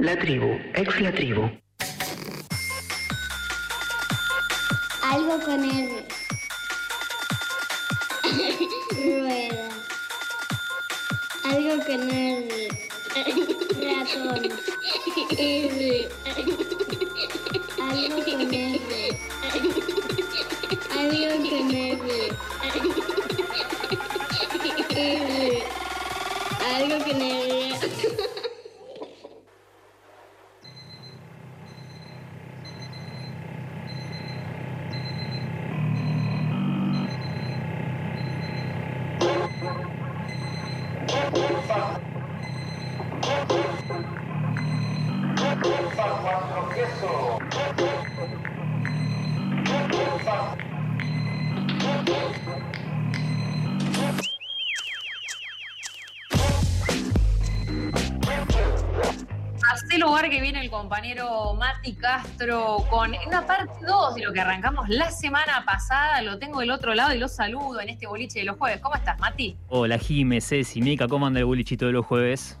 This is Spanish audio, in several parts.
La tribu, ex la tribu. Algo con R. Rueda. Algo con R. Ratón. R. Algo con R. lugar que viene el compañero Mati Castro con una parte 2 de lo que arrancamos la semana pasada. Lo tengo del otro lado y lo saludo en este boliche de los jueves. ¿Cómo estás, Mati? Hola, Jime, Ceci, Mica, ¿cómo anda el bolichito de los jueves?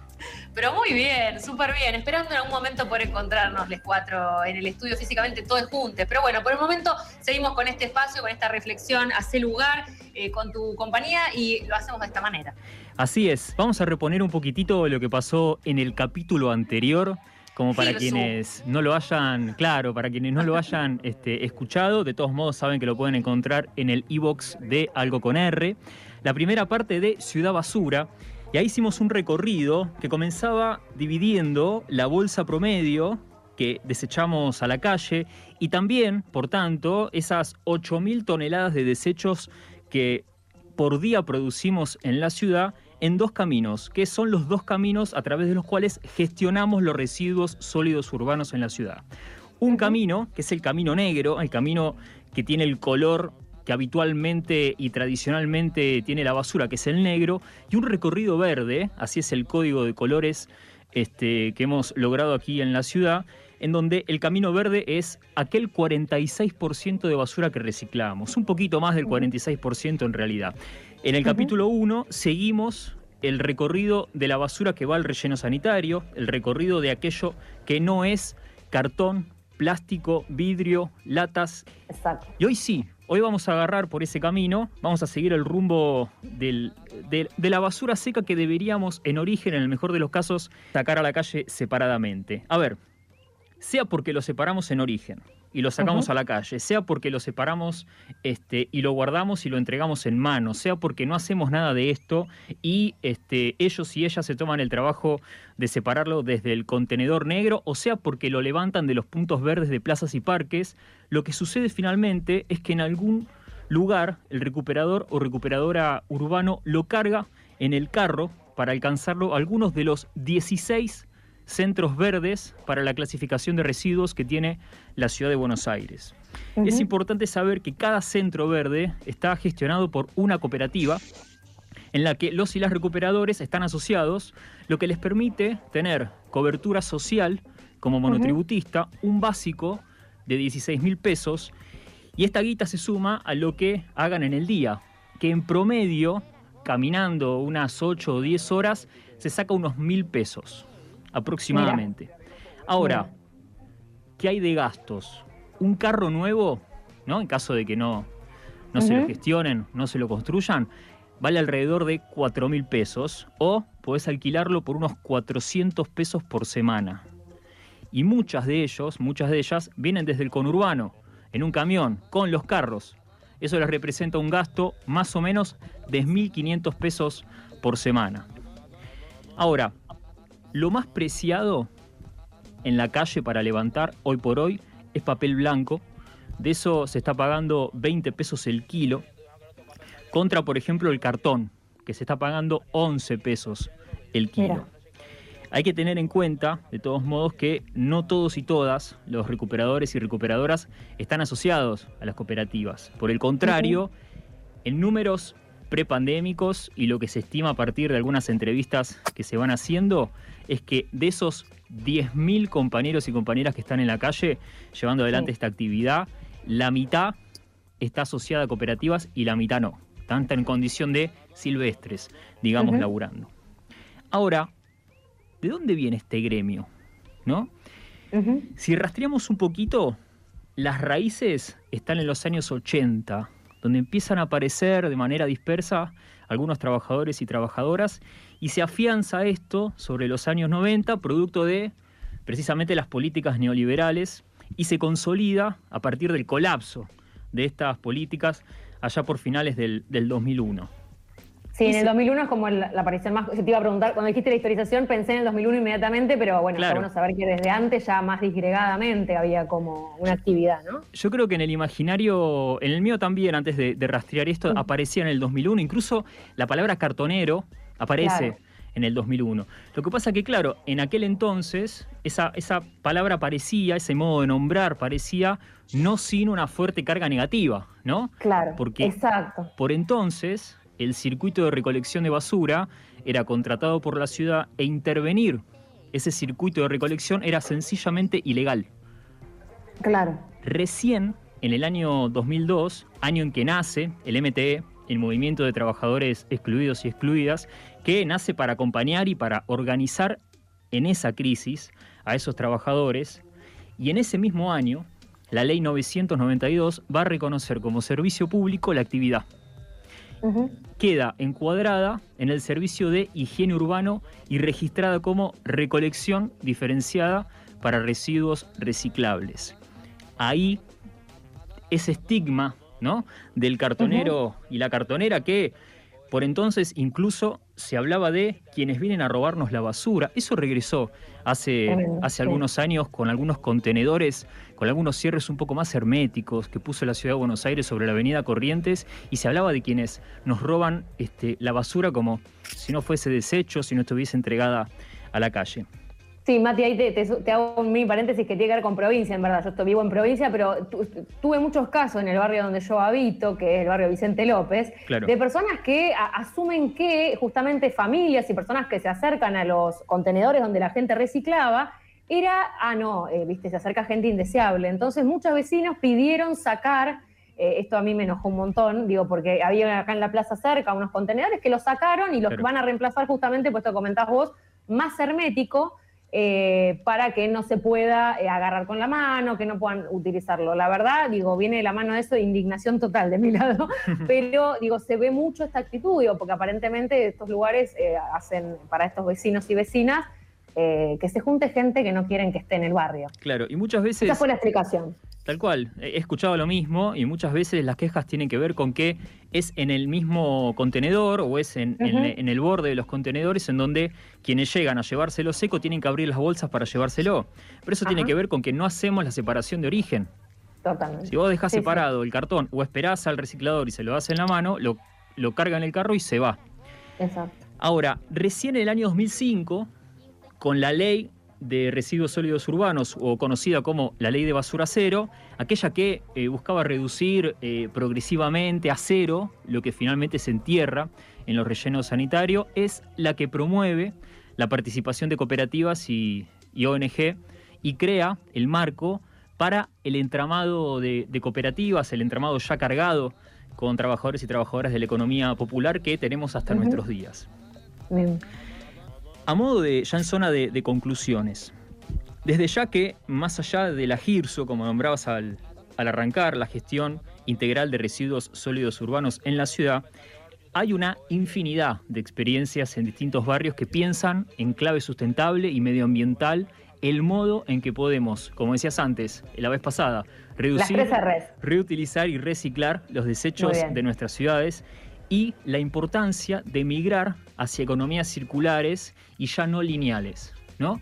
Pero muy bien, súper bien. Esperando en algún momento poder encontrarnos los cuatro en el estudio físicamente todos juntos. Pero bueno, por el momento seguimos con este espacio, con esta reflexión. Hacé lugar eh, con tu compañía y lo hacemos de esta manera. Así es, vamos a reponer un poquitito lo que pasó en el capítulo anterior, como para quienes no lo hayan, claro, para quienes no lo hayan este, escuchado, de todos modos saben que lo pueden encontrar en el e-box de Algo con R. La primera parte de Ciudad Basura, y ahí hicimos un recorrido que comenzaba dividiendo la bolsa promedio que desechamos a la calle y también, por tanto, esas 8.000 toneladas de desechos que por día producimos en la ciudad en dos caminos, que son los dos caminos a través de los cuales gestionamos los residuos sólidos urbanos en la ciudad. Un camino, que es el camino negro, el camino que tiene el color que habitualmente y tradicionalmente tiene la basura, que es el negro, y un recorrido verde, así es el código de colores este, que hemos logrado aquí en la ciudad, en donde el camino verde es aquel 46% de basura que reciclamos, un poquito más del 46% en realidad. En el capítulo 1 seguimos el recorrido de la basura que va al relleno sanitario, el recorrido de aquello que no es cartón, plástico, vidrio, latas. Exacto. Y hoy sí, hoy vamos a agarrar por ese camino, vamos a seguir el rumbo del- de la basura seca que deberíamos, en origen, en el mejor de los casos, sacar a la calle separadamente. A ver, sea porque lo separamos en origen y lo sacamos a la calle, sea porque lo separamos este, y lo guardamos y lo entregamos en mano, sea porque no hacemos nada de esto y este, ellos y ellas se toman el trabajo de separarlo desde el contenedor negro, o sea porque lo levantan de los puntos verdes de plazas y parques, lo que sucede finalmente es que en algún lugar el recuperador o recuperadora urbano lo carga en el carro para alcanzarlo a algunos de los 16 centros verdes para la clasificación de residuos que tiene la ciudad de Buenos Aires. Es importante saber que cada centro verde está gestionado por una cooperativa en la que los y las recuperadores están asociados, lo que les permite tener cobertura social como monotributista, un básico de 16 mil pesos, y esta guita se suma a lo que hagan en el día, que en promedio, caminando unas 8 o 10 horas, se saca unos mil pesos aproximadamente. Ahora, Mira. ¿qué hay de gastos? Un carro nuevo, ¿no? En caso de que no, no se lo gestionen, no se lo construyan, vale alrededor de 4 mil pesos o podés alquilarlo por unos 400 pesos por semana. Y muchas de ellos, muchas de ellas, vienen desde el conurbano, en un camión, con los carros. Eso les representa un gasto más o menos de 1.500 pesos por semana. Ahora, lo más preciado en la calle para levantar hoy por hoy es papel blanco. De eso se está pagando 20 pesos el kilo. Contra, por ejemplo, el cartón, que se está pagando 11 pesos el kilo. Mira. Hay que tener en cuenta, de todos modos, que no todos y todas los recuperadores y recuperadoras están asociados a las cooperativas. Por el contrario, en números prepandémicos y lo que se estima a partir de algunas entrevistas que se van haciendo es que de esos 10.000 compañeros y compañeras que están en la calle llevando adelante Sí. esta actividad, la mitad está asociada a cooperativas y la mitad no. Están en condición de silvestres, digamos, laburando. Ahora, ¿de dónde viene este gremio? ¿no? Si rastreamos un poquito, las raíces están en los años 80, donde empiezan a aparecer de manera dispersa algunos trabajadores y trabajadoras, y se afianza esto sobre los años 90, producto de precisamente las políticas neoliberales, y se consolida a partir del colapso de estas políticas allá por finales del, del 2001. Sí, en el 2001 es como la, la aparición más. Yo te iba a preguntar, cuando dijiste la historización pensé en el 2001 inmediatamente, pero bueno, Claro. está bueno saber que desde antes ya más disgregadamente había como una actividad, ¿no? Yo creo que en el imaginario, en el mío también, antes de, de rastrear esto, Mm. aparecía en el 2001. Incluso la palabra cartonero aparece Claro. en el 2001. Lo que pasa que, claro, en aquel entonces esa, esa palabra parecía, ese modo de nombrar parecía no sin una fuerte carga negativa, ¿no? Claro. Porque- Exacto. Por entonces, el circuito de recolección de basura era contratado por la ciudad e intervenir ese circuito de recolección era sencillamente ilegal. Claro. Recién, en el año 2002, año en que nace el MTE, el Movimiento de Trabajadores Excluidos y Excluidas, que nace para acompañar y para organizar en esa crisis a esos trabajadores, y en ese mismo año, la ley 992 va a reconocer como servicio público la actividad. Queda encuadrada en el servicio de higiene urbano y registrada como recolección diferenciada para residuos reciclables. Ahí ese estigma ¿no? del cartonero y la cartonera que por entonces incluso se hablaba de quienes vienen a robarnos la basura. Eso regresó hace, Tremendo, hace algunos años con algunos contenedores, con algunos cierres un poco más herméticos que puso la ciudad de Buenos Aires sobre la avenida Corrientes y se hablaba de quienes nos roban este, la basura como si no fuese desecho, si no estuviese entregada a la calle. Sí, Mati, ahí te, te- te hago un mini paréntesis que tiene que ver con provincia, en verdad. Yo estoy vivo en provincia, pero tu- tuve muchos casos en el barrio donde yo habito, que es el barrio Vicente López, Claro. de personas que a- asumen que justamente familias y personas que se acercan a los contenedores donde la gente reciclaba, era, ah, no, eh, viste, se acerca gente indeseable. Entonces muchos vecinos pidieron sacar, eh, esto a mí me enojó un montón, digo, porque había acá en la plaza cerca unos contenedores que los sacaron y los Claro. van a reemplazar justamente, puesto que comentás vos, más hermético, eh, para que no se pueda eh, agarrar con la mano, que no puedan utilizarlo. La verdad, digo, viene de la mano de eso indignación total de mi lado, pero digo, se ve mucho esta actitud, digo, porque aparentemente estos lugares eh, hacen para estos vecinos y vecinas eh, que se junte gente que no quieren que esté en el barrio. Claro, y muchas veces... Esa fue la explicación. Tal cual, he escuchado lo mismo y muchas veces las quejas tienen que ver con que es en el mismo contenedor o es en, el borde de los contenedores en donde quienes llegan a llevárselo seco tienen que abrir las bolsas para llevárselo. Pero eso tiene que ver con que no hacemos la separación de origen. Totalmente. Si vos dejás Sí, sí. separado el cartón o esperás al reciclador y se lo das en la mano, lo, lo carga en el carro y se va. Exacto. Ahora, recién en el año 2005, con la ley de residuos sólidos urbanos, o conocida como la ley de basura cero, aquella que eh, buscaba reducir eh, progresivamente a cero lo que finalmente se entierra en los rellenos sanitarios, es la que promueve la participación de cooperativas y, y ONG y crea el marco para el entramado de, de cooperativas, el entramado ya cargado con trabajadores y trabajadoras de la economía popular que tenemos hasta nuestros días. Bien. A modo de, ya en zona de, de conclusiones, desde ya que, más allá de la GIRSO, como nombrabas al, al arrancar, la gestión integral de residuos sólidos urbanos en la ciudad, hay una infinidad de experiencias en distintos barrios que piensan en clave sustentable y medioambiental el modo en que podemos, como decías antes, la vez pasada, reducir reutilizar y reciclar los desechos de nuestras ciudades y la importancia de migrar hacia economías circulares y ya no lineales, ¿no?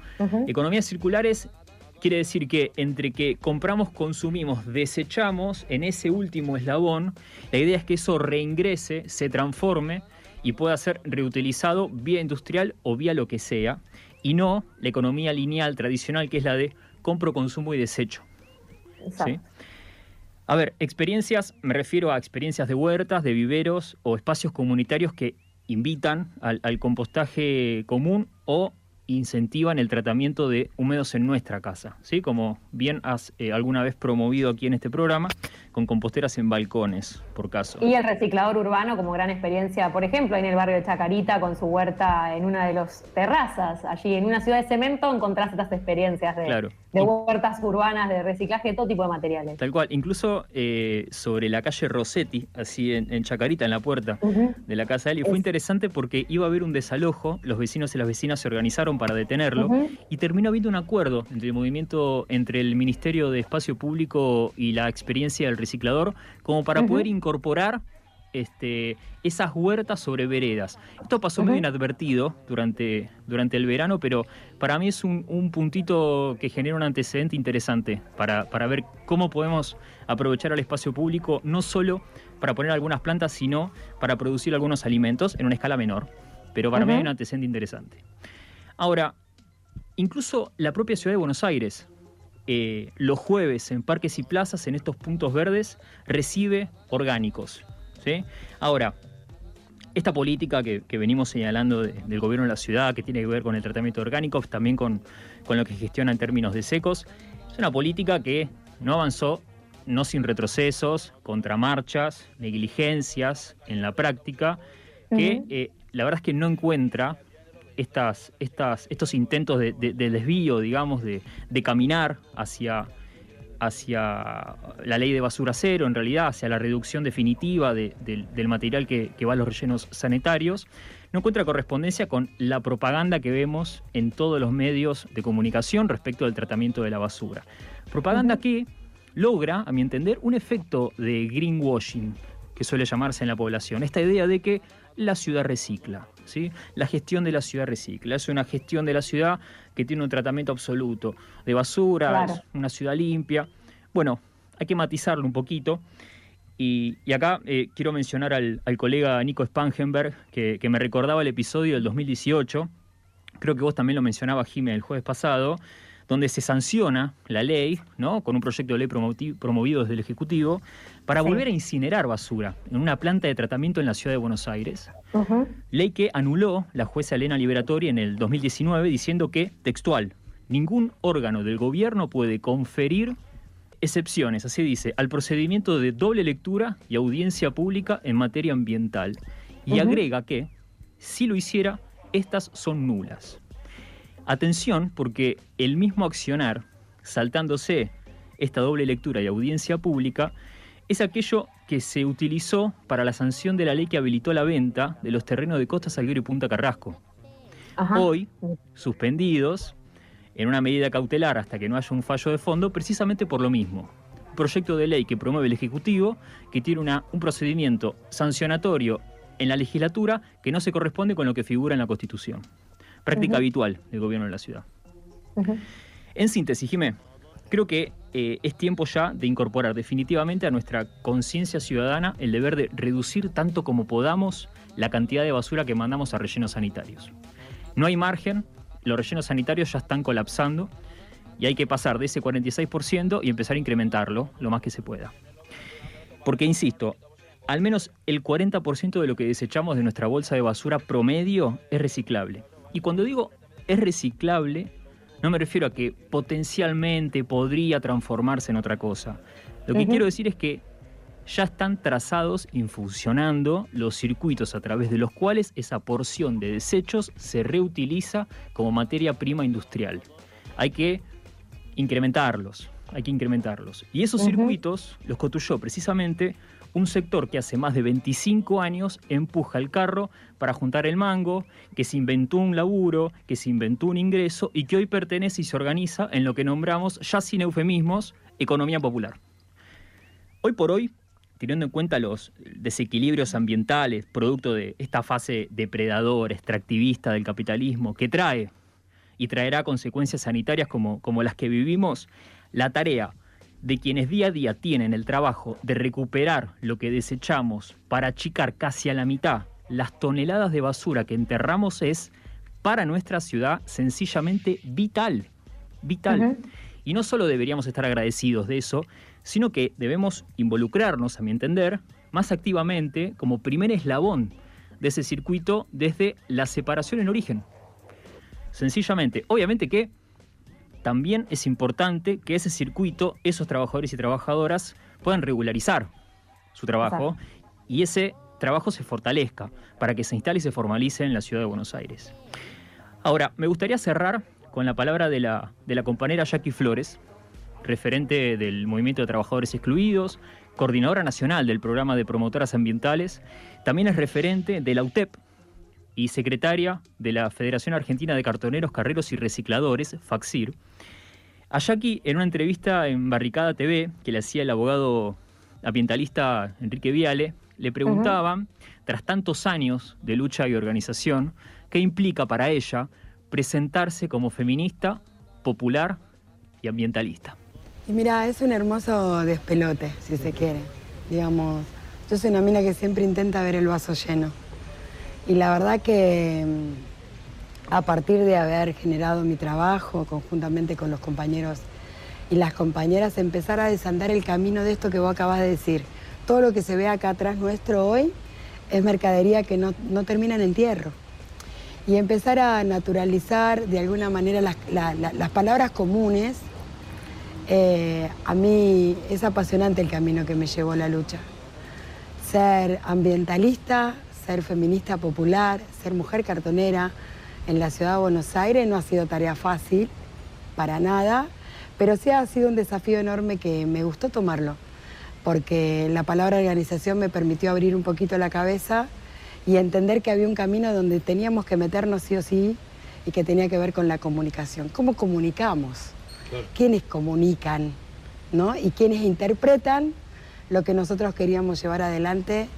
Economías circulares quiere decir que entre que compramos, consumimos, desechamos en ese último eslabón, la idea es que eso reingrese, se transforme y pueda ser reutilizado vía industrial o vía lo que sea, y no la economía lineal tradicional que es la de compro, consumo y desecho. Exacto. ¿sí? A ver, experiencias, me refiero a experiencias de huertas, de viveros o espacios comunitarios que invitan al, al compostaje común o incentivan el tratamiento de húmedos en nuestra casa, ¿sí? Como bien has eh, alguna vez promovido aquí en este programa, con composteras en balcones, por caso. Y el reciclador urbano como gran experiencia, por ejemplo, en el barrio de Chacarita con su huerta en una de las terrazas. Allí en una ciudad de cemento encontrás estas experiencias de, Claro. De huertas urbanas, de reciclaje, de todo tipo de materiales. Tal cual, incluso eh, sobre la calle Rossetti, así en, en Chacarita, en la puerta de la casa de él, y fue Es- interesante porque iba a haber un desalojo, los vecinos y las vecinas se organizaron para detenerlo, y terminó habiendo un acuerdo entre el movimiento, entre el Ministerio de Espacio Público y la experiencia del reciclador, como para poder incorporar este, esas huertas sobre veredas. Esto pasó medio inadvertido durante, durante el verano, pero para mí es un, un puntito que genera un antecedente interesante para, para ver cómo podemos aprovechar el espacio público, no solo para poner algunas plantas, sino para producir algunos alimentos en una escala menor. Pero para mí hay un antecedente interesante. Ahora, incluso la propia ciudad de Buenos Aires, eh, los jueves en parques y plazas, en estos puntos verdes, recibe orgánicos. ¿Sí? Ahora, esta política que, que venimos señalando de- del gobierno de la ciudad, que tiene que ver con el tratamiento orgánico, también con, con lo que gestiona en términos de secos, es una política que no avanzó, no sin retrocesos, contramarchas, negligencias en la práctica, que eh, la verdad es que no encuentra estas, estas, estos intentos de, de- de desvío, digamos, de, de caminar hacia, hacia la ley de basura cero, en realidad, hacia la reducción definitiva de- del, del material que, que va a los rellenos sanitarios, no encuentra correspondencia con la propaganda que vemos en todos los medios de comunicación respecto del tratamiento de la basura. Propaganda que logra, a mi entender, un efecto de greenwashing, que suele llamarse en la población. Esta idea de que la ciudad recicla, ¿sí? La gestión de la ciudad recicla. Es una gestión de la ciudad que tiene un tratamiento absoluto de basura, Claro. es una ciudad limpia. Bueno, hay que matizarlo un poquito. Y, y acá eh, quiero mencionar al, al colega Nico Spangenberg, que, que me recordaba el episodio del 2018. Creo que vos también lo mencionabas, Jiménez, el jueves pasado, donde se sanciona la ley, ¿no? Con un proyecto de ley promovido desde el Ejecutivo, para Sí. volver a incinerar basura en una planta de tratamiento en la ciudad de Buenos Aires. Ley que anuló la jueza Elena Liberatori en el 2019 diciendo que, textual, ningún órgano del gobierno puede conferir excepciones, así dice, al procedimiento de doble lectura y audiencia pública en materia ambiental. Y agrega que, si lo hiciera, estas son nulas. Atención, porque el mismo accionar, saltándose esta doble lectura y audiencia pública, es aquello que se utilizó para la sanción de la ley que habilitó la venta de los terrenos de Costa Salguero y Punta Carrasco. Ajá. Hoy, suspendidos en una medida cautelar hasta que no haya un fallo de fondo, precisamente por lo mismo. Un proyecto de ley que promueve el Ejecutivo, que tiene una- un procedimiento sancionatorio en la legislatura que no se corresponde con lo que figura en la Constitución. Práctica habitual del gobierno de la ciudad. En síntesis, Jimé, creo que eh, es tiempo ya de incorporar definitivamente a nuestra conciencia ciudadana el deber de reducir tanto como podamos la cantidad de basura que mandamos a rellenos sanitarios. No hay margen, los rellenos sanitarios ya están colapsando y hay que pasar de ese 46% y empezar a incrementarlo lo más que se pueda. Porque, insisto, al menos el 40% de lo que desechamos de nuestra bolsa de basura promedio es reciclable. Y cuando digo es reciclable, no me refiero a que potencialmente podría transformarse en otra cosa. Lo que quiero decir es que ya están trazados y funcionando los circuitos a través de los cuales esa porción de desechos se reutiliza como materia prima industrial. Hay que incrementarlos, hay que incrementarlos. Y esos circuitos los construyó precisamente un sector que hace más de 25 años empuja el carro para juntar el mango, que se inventó un laburo, que se inventó un ingreso y que hoy pertenece y se organiza en lo que nombramos, ya sin eufemismos, economía popular. Hoy por hoy, teniendo en cuenta los desequilibrios ambientales, producto de esta fase depredadora, extractivista del capitalismo, que trae y traerá consecuencias sanitarias como, como las que vivimos, la tarea de quienes día a día tienen el trabajo de recuperar lo que desechamos para achicar casi a la mitad las toneladas de basura que enterramos es para nuestra ciudad sencillamente vital. Vital. Y no solo deberíamos estar agradecidos de eso, sino que debemos involucrarnos, a mi entender, más activamente como primer eslabón de ese circuito desde la separación en origen. Sencillamente, obviamente que también es importante que ese circuito, esos trabajadores y trabajadoras puedan regularizar su trabajo y ese trabajo se fortalezca para que se instale y se formalice en la ciudad de Buenos Aires. Ahora, me gustaría cerrar con la palabra de la, de la compañera Jackie Flores, referente del Movimiento de Trabajadores Excluidos, coordinadora nacional del programa de promotoras ambientales, también es referente de la UTEP y secretaria de la Federación Argentina de Cartoneros, Carreros y Recicladores, FAXIR. A Jackie, en una entrevista en Barricada TV que le hacía el abogado ambientalista Enrique Viale, le preguntaban, tras tantos años de lucha y organización, qué implica para ella presentarse como feminista, popular y ambientalista. Y mira, es un hermoso despelote, si se quiere. Digamos, yo soy una mina que siempre intenta ver el vaso lleno. Y la verdad que mm, a partir de haber generado mi trabajo conjuntamente con los compañeros y las compañeras, empezar a desandar el camino de esto que vos acabas de decir. Todo lo que se ve acá atrás nuestro hoy es mercadería que no, no termina en entierro y empezar a naturalizar de alguna manera las, las palabras comunes, eh, a mí es apasionante el camino que me llevó la lucha. Ser ambientalista, ser feminista popular, ser mujer cartonera en la ciudad de Buenos Aires no ha sido tarea fácil, para nada, pero sí ha sido un desafío enorme que me gustó tomarlo, porque la palabra organización me permitió abrir un poquito la cabeza y entender que había un camino donde teníamos que meternos sí o sí y que tenía que ver con la comunicación. ¿Cómo comunicamos? ¿Quiénes comunican? ¿no? Y quiénes interpretan lo que nosotros queríamos llevar adelante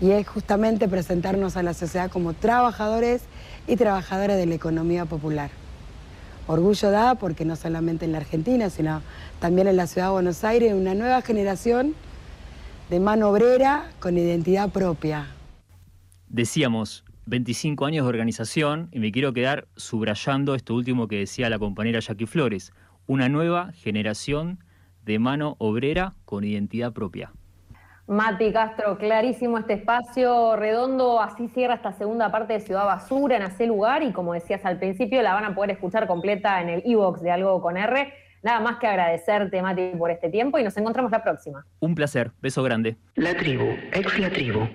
y es justamente presentarnos a la sociedad como trabajadores y trabajadoras de la economía popular. Orgullo da porque no solamente en la Argentina, sino también en la ciudad de Buenos Aires, una nueva generación de mano obrera con identidad propia, Decíamos 25 años de organización y me quiero quedar subrayando esto último que decía la compañera Jackie Flores, una nueva generación de mano obrera con identidad propia. Mati Castro, clarísimo este espacio redondo, así cierra esta segunda parte de Ciudad Basura en ese lugar y como decías al principio la van a poder escuchar completa en el e-box de Algo con R. Nada más que agradecerte Mati por este tiempo y nos encontramos la próxima. Un placer, beso grande. La tribu, ex la tribu.